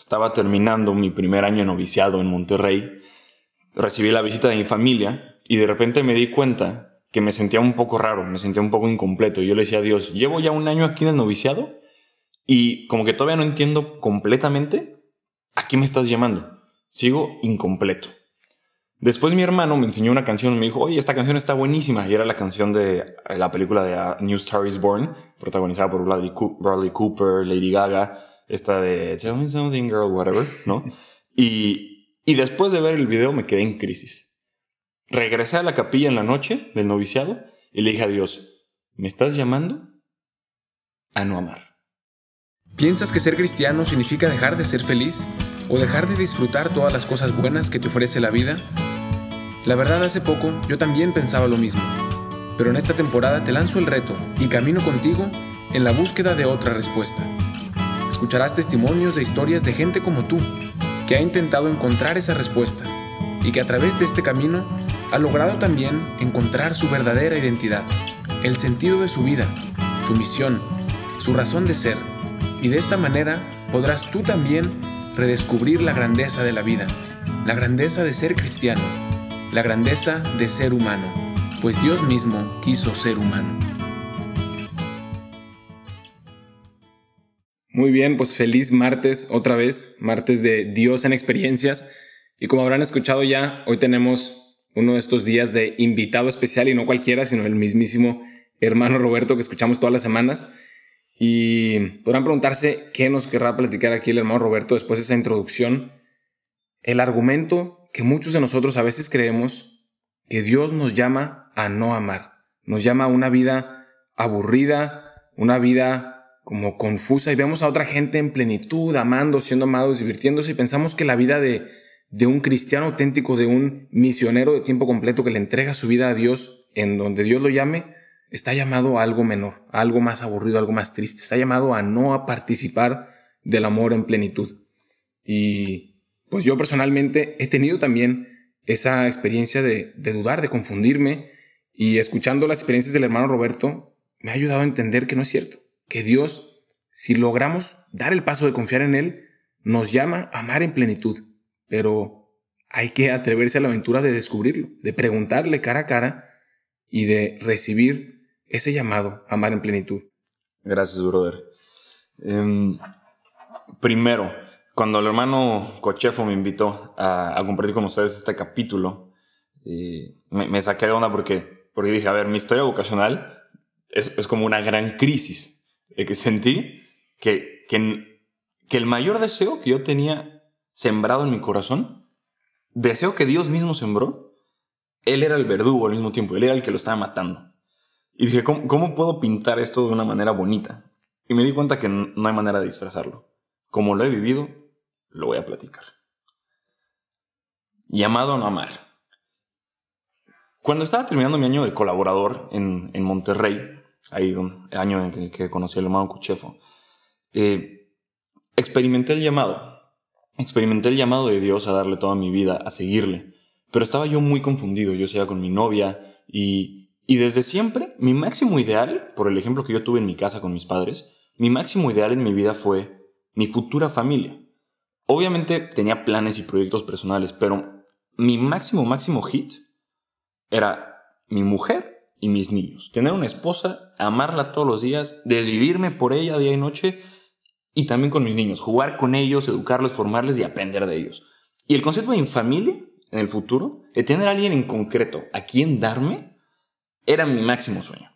estaba terminando mi primer año noviciado en Monterrey, recibí la visita de mi familia y de repente me di cuenta que me sentía un poco raro, me sentía un poco incompleto. Yo le decía a Dios, llevo ya un año aquí en el noviciado y como que todavía no entiendo completamente a qué me estás llamando. Sigo incompleto. Después mi hermano me enseñó una canción, me dijo, oye, esta canción está buenísima. Y era la canción de la película de A New Star is Born, protagonizada por Bradley Cooper, Lady Gaga, esta de Tell Me Something Girl, whatever, ¿no? y, y después de ver el video me quedé en crisis. Regresé a la capilla en la noche del noviciado y le dije a Dios, ¿me estás llamando a no amar? ¿Piensas que ser cristiano significa dejar de ser feliz o dejar de disfrutar todas las cosas buenas que te ofrece la vida? La verdad, hace poco yo también pensaba lo mismo, pero en esta temporada te lanzo el reto y camino contigo en la búsqueda de otra respuesta. Escucharás testimonios de historias de gente como tú, que ha intentado encontrar esa respuesta y que a través de este camino ha logrado también encontrar su verdadera identidad, el sentido de su vida, su misión, su razón de ser. Y de esta manera podrás tú también redescubrir la grandeza de la vida, la grandeza de ser cristiano, la grandeza de ser humano, pues Dios mismo quiso ser humano. Muy bien, pues feliz martes otra vez, martes de Dios en experiencias. Y como habrán escuchado ya, hoy tenemos uno de estos días de invitado especial y no cualquiera, sino el mismísimo hermano Roberto que escuchamos todas las semanas. Y podrán preguntarse qué nos querrá platicar aquí el hermano Roberto después de esa introducción. El argumento que muchos de nosotros a veces creemos que Dios nos llama a no amar, nos llama a una vida aburrida, una vida como confusa y vemos a otra gente en plenitud, amando, siendo amados, divirtiéndose y pensamos que la vida de, de un cristiano auténtico, de un misionero de tiempo completo que le entrega su vida a Dios en donde Dios lo llame, está llamado a algo menor, algo más aburrido, algo más triste, está llamado a no a participar del amor en plenitud. Y pues yo personalmente he tenido también esa experiencia de dudar, de confundirme y escuchando las experiencias del hermano Roberto me ha ayudado a entender que no es cierto que Dios, si logramos dar el paso de confiar en Él, nos llama a amar en plenitud, pero hay que atreverse a la aventura de descubrirlo, de preguntarle cara a cara y de recibir ese llamado a amar en plenitud. Gracias, brother. Em, primero, cuando el hermano Cochefo me invitó a, compartir con ustedes este capítulo, eh, me, saqué de onda porque, porque dije, a ver, mi historia vocacional es, es como una gran crisis que sentí que, que, que el mayor deseo que yo tenía sembrado en mi corazón, deseo que Dios mismo sembró, Él era el verdugo al mismo tiempo, Él era el que lo estaba matando. Y dije, ¿cómo, ¿cómo, puedo pintar esto de una manera bonita? Y me di cuenta que no hay manera de disfrazarlo. Como lo he vivido, lo voy a platicar. Llamado a no amar. Cuando estaba terminando mi año de colaborador en, en Monterrey, ahí un año en el que conocí al hermano Cuchefo, eh, experimenté el llamado. Experimenté el llamado de Dios a darle toda mi vida, a seguirle. Pero estaba yo muy confundido, yo sea con mi novia y, y desde siempre mi máximo ideal, por el ejemplo que yo tuve en mi casa con mis padres, mi máximo ideal en mi vida fue mi futura familia. Obviamente tenía planes y proyectos personales, pero mi máximo, máximo hit era mi mujer y mis niños. Tener una esposa, amarla todos los días, desvivirme por ella día y noche y también con mis niños, jugar con ellos, educarlos, formarles y aprender de ellos. Y el concepto de familia en el futuro, de tener a alguien en concreto a quien darme, era mi máximo sueño.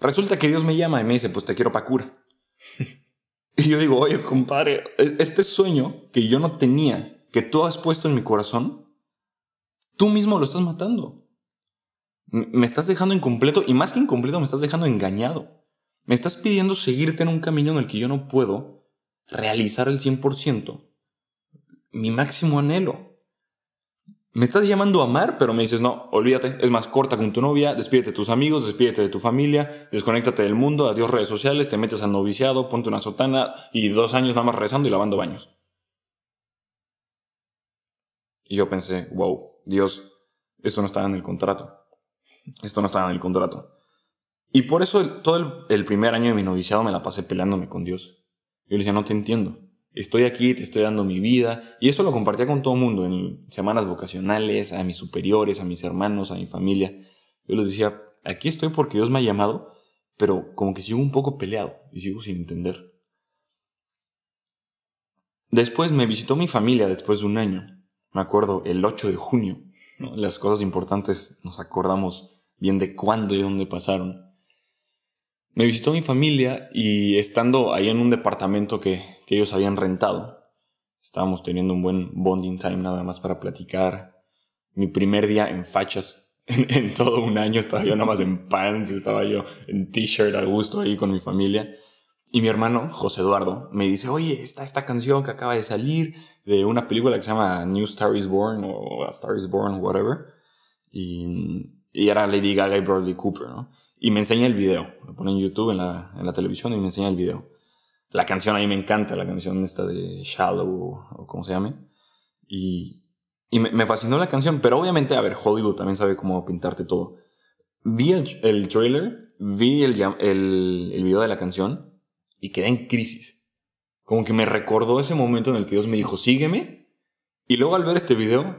Resulta que Dios me llama y me dice, pues te quiero pa' cura. y yo digo, oye, compadre, e-, este sueño que yo no tenía, que tú has puesto en mi corazón, tú mismo lo estás matando. Me estás dejando incompleto y más que incompleto me estás dejando engañado. Me estás pidiendo seguirte en un camino en el que yo no puedo realizar el 100%. Mi máximo anhelo. Me estás llamando a amar, pero me dices, no, olvídate, es más corta con tu novia, despídete de tus amigos, despídete de tu familia, desconéctate del mundo, adiós redes sociales, te metes al noviciado, ponte una sotana y dos años nada más rezando y lavando baños. Y yo pensé, wow, Dios, esto no estaba en el contrato. Esto no estaba en el contrato. Y por eso todo el, primer año de mi noviciado me la pasé peleándome con Dios. Yo le decía, no te entiendo. estoy aquí, te estoy dando mi vida. Y eso lo compartía con todo el mundo, en semanas vocacionales, a mis superiores, a mis hermanos, a mi familia. Yo les decía, aquí estoy porque Dios me ha llamado, pero como que sigo un poco peleado y sigo sin entender. Después me visitó mi familia después de un año. Me acuerdo, el 8 de junio. Las cosas importantes nos acordamos bien de cuándo y dónde pasaron. Me visitó mi familia y estando ahí en un departamento que, que ellos habían rentado, estábamos teniendo un buen bonding time nada más para platicar. Mi primer día en fachas en, todo un año estaba yo nada más en pants, estaba yo en t-shirt a gusto ahí con mi familia. Y mi hermano, José Eduardo, me dice, oye, está esta canción que acaba de salir de una película que se llama New Star is Born o A Star is Born, whatever. Y, y era Lady Gaga y Bradley Cooper, ¿no? Y me enseña el video. Lo pone en YouTube, en la, en la televisión, y me enseña el video. La canción a mí me encanta, la canción esta de Shallow, o como se llame. Y, y me, fascinó la canción, pero obviamente, a ver, Hollywood también sabe cómo pintarte todo. Vi el, el trailer, vi el, el, el video de la canción y quedé en crisis. Como que me recordó ese momento en el que Dios me dijo, sígueme. Y luego al ver este video,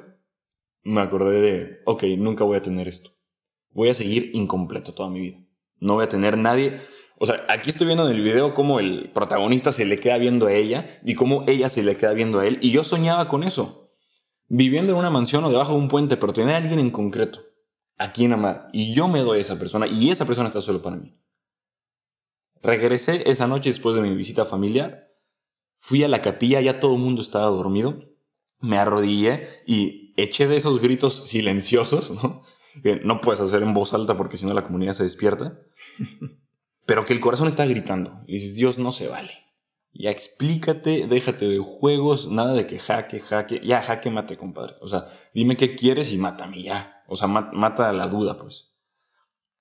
me acordé de, ok, nunca voy a tener esto. Voy a seguir incompleto toda mi vida. No voy a tener nadie. O sea, aquí estoy viendo en el video cómo el protagonista se le queda viendo a ella y cómo ella se le queda viendo a él. Y yo soñaba con eso viviendo en una mansión o debajo de un puente, pero tener a alguien en concreto a quien amar. Y yo me doy a esa persona y esa persona está solo para mí. Regresé esa noche después de mi visita familiar. Fui a la capilla, ya todo el mundo estaba dormido. Me arrodillé y eché de esos gritos silenciosos, ¿no? Que no puedes hacer en voz alta porque si no la comunidad se despierta. Pero que el corazón está gritando. Y dices, Dios, no se vale. Ya explícate, déjate de juegos, nada de que jaque, jaque. Ya, jaque, mate, compadre. O sea, dime qué quieres y mátame ya. O sea, mata la duda, pues.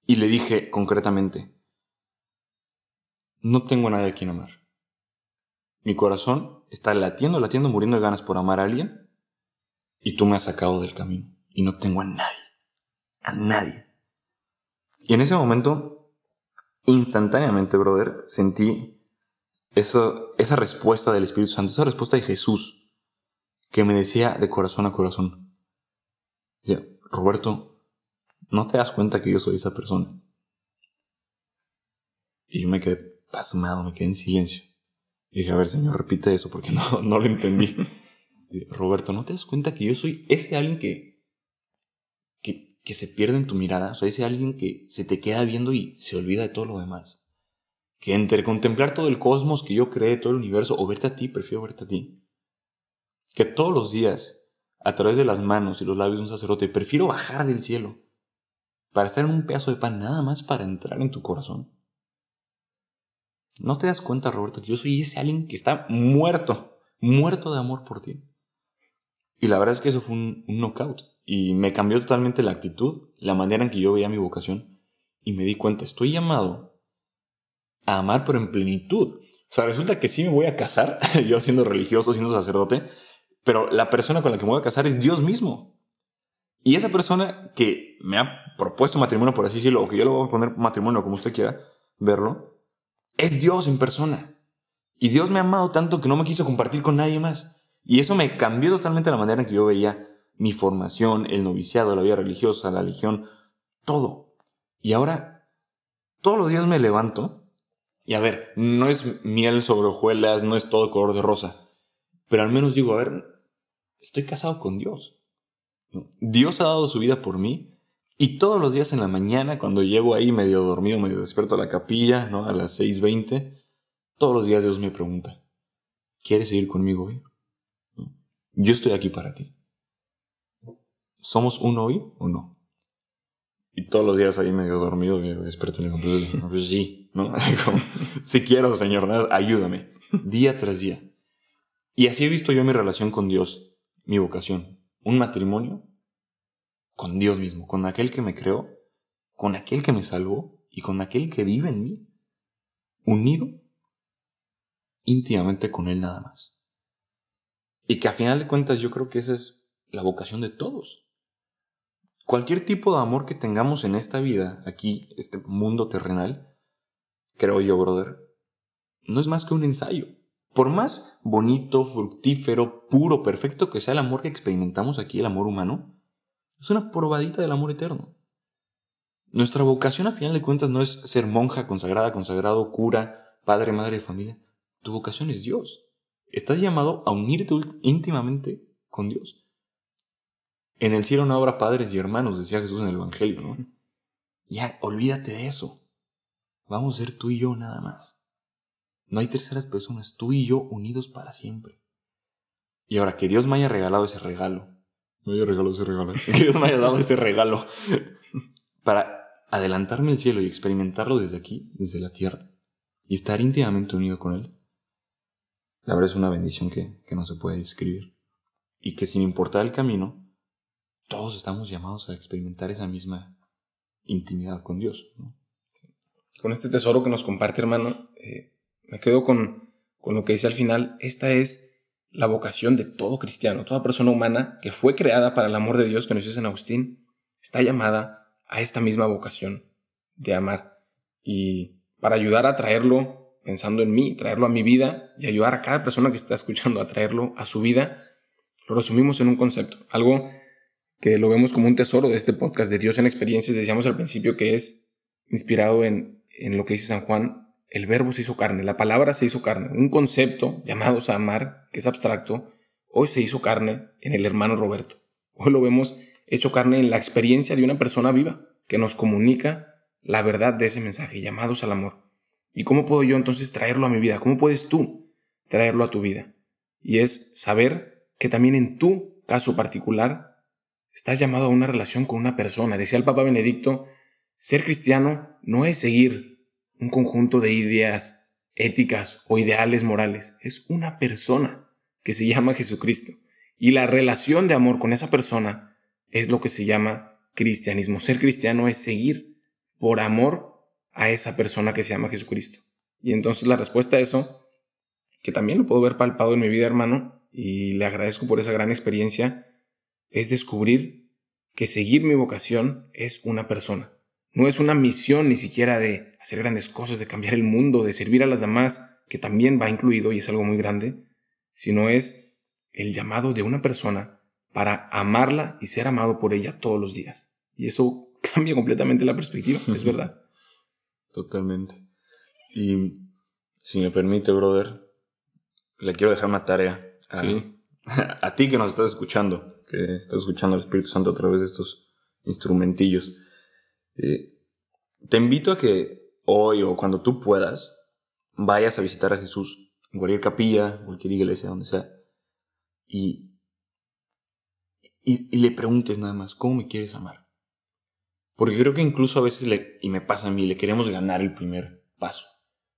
Y le dije concretamente, no tengo a nadie a quien amar. Mi corazón está latiendo, latiendo, muriendo de ganas por amar a alguien. Y tú me has sacado del camino. Y no tengo a nadie. A nadie. Y en ese momento, instantáneamente, brother, sentí esa respuesta del Espíritu Santo, esa respuesta de Jesús, que me decía de corazón a corazón, decía, Roberto, ¿no te das cuenta que yo soy esa persona? Y yo me quedé pasmado, me quedé en silencio. Y dije, a ver, Señor, repite eso porque no, no lo entendí. Roberto, ¿no te das cuenta que yo soy ese alguien que, que, se pierde en tu mirada? O sea, ese alguien que se te queda viendo y se olvida de todo lo demás que entre contemplar todo el cosmos que yo creé, todo el universo, o verte a ti, prefiero verte a ti. Que todos los días, a través de las manos y los labios de un sacerdote, prefiero bajar del cielo para estar en un pedazo de pan nada más para entrar en tu corazón. ¿No te das cuenta, Roberto, que yo soy ese alguien que está muerto, muerto de amor por ti? Y la verdad es que eso fue un, un knockout. Y me cambió totalmente la actitud, la manera en que yo veía mi vocación. Y me di cuenta, estoy llamado a amar pero en plenitud. O sea, resulta que sí me voy a casar, yo siendo religioso, siendo sacerdote, pero la persona con la que me voy a casar es Dios mismo. Y esa persona que me ha propuesto matrimonio, por así decirlo, o que yo le voy a poner matrimonio como usted quiera verlo, es Dios en persona. Y Dios me ha amado tanto que no me quiso compartir con nadie más. Y eso me cambió totalmente la manera en que yo veía mi formación, el noviciado, la vida religiosa, la religión, todo. Y ahora, todos los días me levanto y a ver, no es miel sobre hojuelas, no es todo color de rosa. Pero al menos digo, a ver, estoy casado con Dios. Dios ha dado su vida por mí. Y todos los días en la mañana, cuando llego ahí medio dormido, medio despierto a la capilla, ¿no? A las 6.20, todos los días Dios me pregunta, ¿quieres seguir conmigo hoy? Yo estoy aquí para ti. ¿Somos uno hoy o no? Y todos los días ahí medio dormido, medio despierto en el Pues sí, ¿no? si quiero, Señor, ayúdame. Día tras día. Y así he visto yo mi relación con Dios, mi vocación. Un matrimonio con Dios mismo, con aquel que me creó, con aquel que me salvó y con aquel que vive en mí. Unido íntimamente con Él nada más. Y que a final de cuentas yo creo que esa es la vocación de todos. Cualquier tipo de amor que tengamos en esta vida, aquí, este mundo terrenal, creo yo, brother, no es más que un ensayo. Por más bonito, fructífero, puro, perfecto que sea el amor que experimentamos aquí, el amor humano, es una probadita del amor eterno. Nuestra vocación a final de cuentas no es ser monja, consagrada, consagrado, cura, padre, madre de familia. Tu vocación es Dios. Estás llamado a unirte íntimamente con Dios. En el cielo no habrá padres y hermanos, decía Jesús en el Evangelio, ¿no? Ya, olvídate de eso. Vamos a ser tú y yo nada más. No hay terceras personas, tú y yo unidos para siempre. Y ahora que Dios me haya regalado ese regalo, me haya regalado ese regalo, que Dios me haya dado ese regalo para adelantarme al cielo y experimentarlo desde aquí, desde la tierra, y estar íntimamente unido con Él, la verdad es una bendición que, que no se puede describir. Y que sin importar el camino, todos estamos llamados a experimentar esa misma intimidad con Dios. Con este tesoro que nos comparte, hermano, eh, me quedo con, con lo que dice al final. Esta es la vocación de todo cristiano, toda persona humana que fue creada para el amor de Dios, que nos dice San Agustín, está llamada a esta misma vocación de amar. Y para ayudar a traerlo, pensando en mí, traerlo a mi vida y ayudar a cada persona que está escuchando a traerlo a su vida, lo resumimos en un concepto, algo que lo vemos como un tesoro de este podcast de Dios en experiencias, decíamos al principio que es inspirado en, en lo que dice San Juan, el verbo se hizo carne, la palabra se hizo carne, un concepto llamado amar, que es abstracto, hoy se hizo carne en el hermano Roberto. Hoy lo vemos hecho carne en la experiencia de una persona viva que nos comunica la verdad de ese mensaje, llamados al amor. ¿Y cómo puedo yo entonces traerlo a mi vida? ¿Cómo puedes tú traerlo a tu vida? Y es saber que también en tu caso particular Estás llamado a una relación con una persona. Decía el Papa Benedicto, ser cristiano no es seguir un conjunto de ideas éticas o ideales morales. Es una persona que se llama Jesucristo. Y la relación de amor con esa persona es lo que se llama cristianismo. Ser cristiano es seguir por amor a esa persona que se llama Jesucristo. Y entonces la respuesta a eso, que también lo puedo ver palpado en mi vida, hermano, y le agradezco por esa gran experiencia, es descubrir que seguir mi vocación es una persona. No es una misión ni siquiera de hacer grandes cosas, de cambiar el mundo, de servir a las demás, que también va incluido y es algo muy grande, sino es el llamado de una persona para amarla y ser amado por ella todos los días. Y eso cambia completamente la perspectiva, es verdad. Totalmente. Y si me permite, brother, le quiero dejar una tarea a ti que nos estás escuchando que estás escuchando al Espíritu Santo a través de estos instrumentillos. Eh, te invito a que hoy o cuando tú puedas vayas a visitar a Jesús en cualquier capilla, cualquier iglesia, donde sea, y, y, le preguntes nada más, ¿cómo me quieres amar? Porque creo que incluso a veces, le, y me pasa a mí, le queremos ganar el primer paso.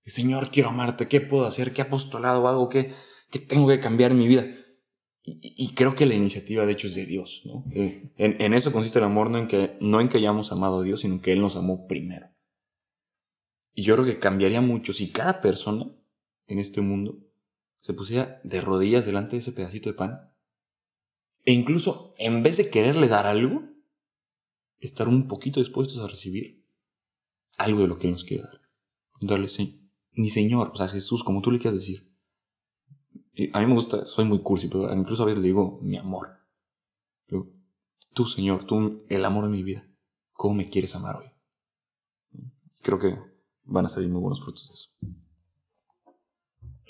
Señor, quiero amarte, ¿qué puedo hacer? ¿Qué apostolado hago? ¿Qué, qué tengo que cambiar en mi vida? Y, creo que la iniciativa, de hecho, es de Dios. ¿no? Eh, en, eso consiste el amor, no en, que, no en que hayamos amado a Dios, sino que Él nos amó primero. Y yo creo que cambiaría mucho si cada persona en este mundo se pusiera de rodillas delante de ese pedacito de pan. E incluso, en vez de quererle dar algo, estar un poquito dispuestos a recibir algo de lo que Él nos quiere dar. Darle, ni Señor, o sea, Jesús, como tú le quieras decir a mí me gusta, soy muy cursi, pero incluso a veces le digo mi amor. tú, Señor, tú, el amor de mi vida, ¿cómo me quieres amar hoy? Creo que van a salir muy buenos frutos de eso.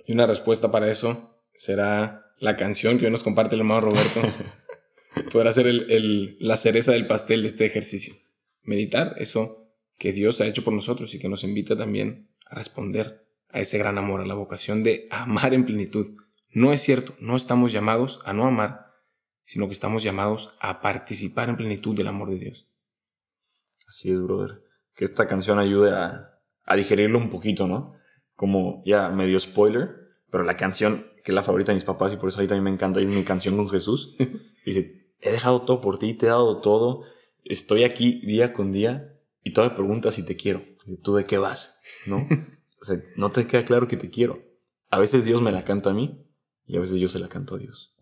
Y una respuesta para eso será la canción que hoy nos comparte el hermano Roberto. Podrá ser la cereza del pastel de este ejercicio. Meditar eso que Dios ha hecho por nosotros y que nos invita también a responder a ese gran amor, a la vocación de amar en plenitud no es cierto, no estamos llamados a no amar, sino que estamos llamados a participar en plenitud del amor de Dios. Así es, brother. Que esta canción ayude a, digerirlo un poquito, ¿no? Como ya medio spoiler, pero la canción que es la favorita de mis papás y por eso ahí también me encanta, es mi canción con Jesús. Dice, he dejado todo por ti, te he dado todo, estoy aquí día con día y todavía preguntas si te quiero. ¿Tú de qué vas? ¿No? O sea, no te queda claro que te quiero. A veces Dios me la canta a mí y a veces yo se la canto a Dios.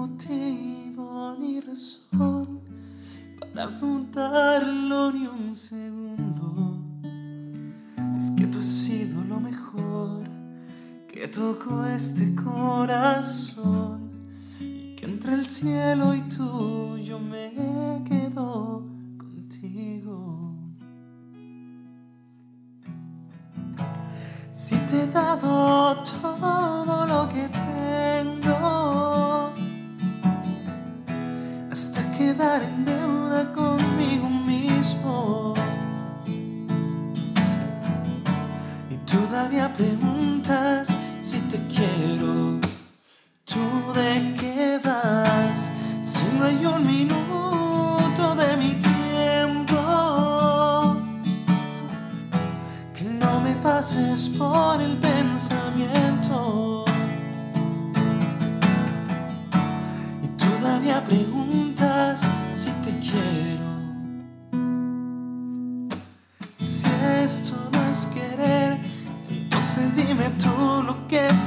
Motivo ni razón para dudarlo ni un segundo. Es que tú has sido lo mejor que tocó este corazón y que entre el cielo y tú yo me quedo contigo. Si te he dado todo lo que tengo, quedar en deuda conmigo mismo. Y todavía preguntas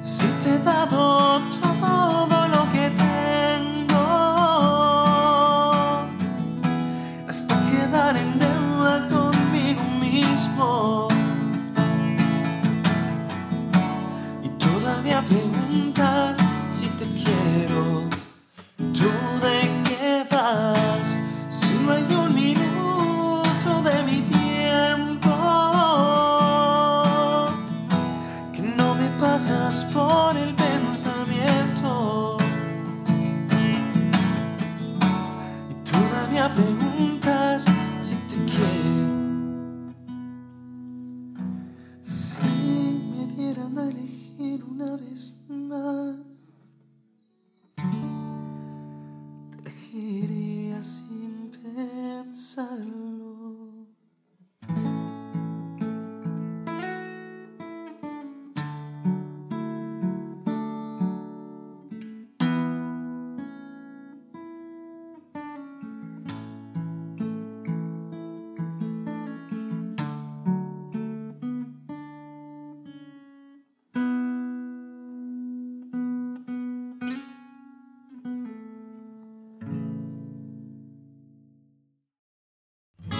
Si te he dado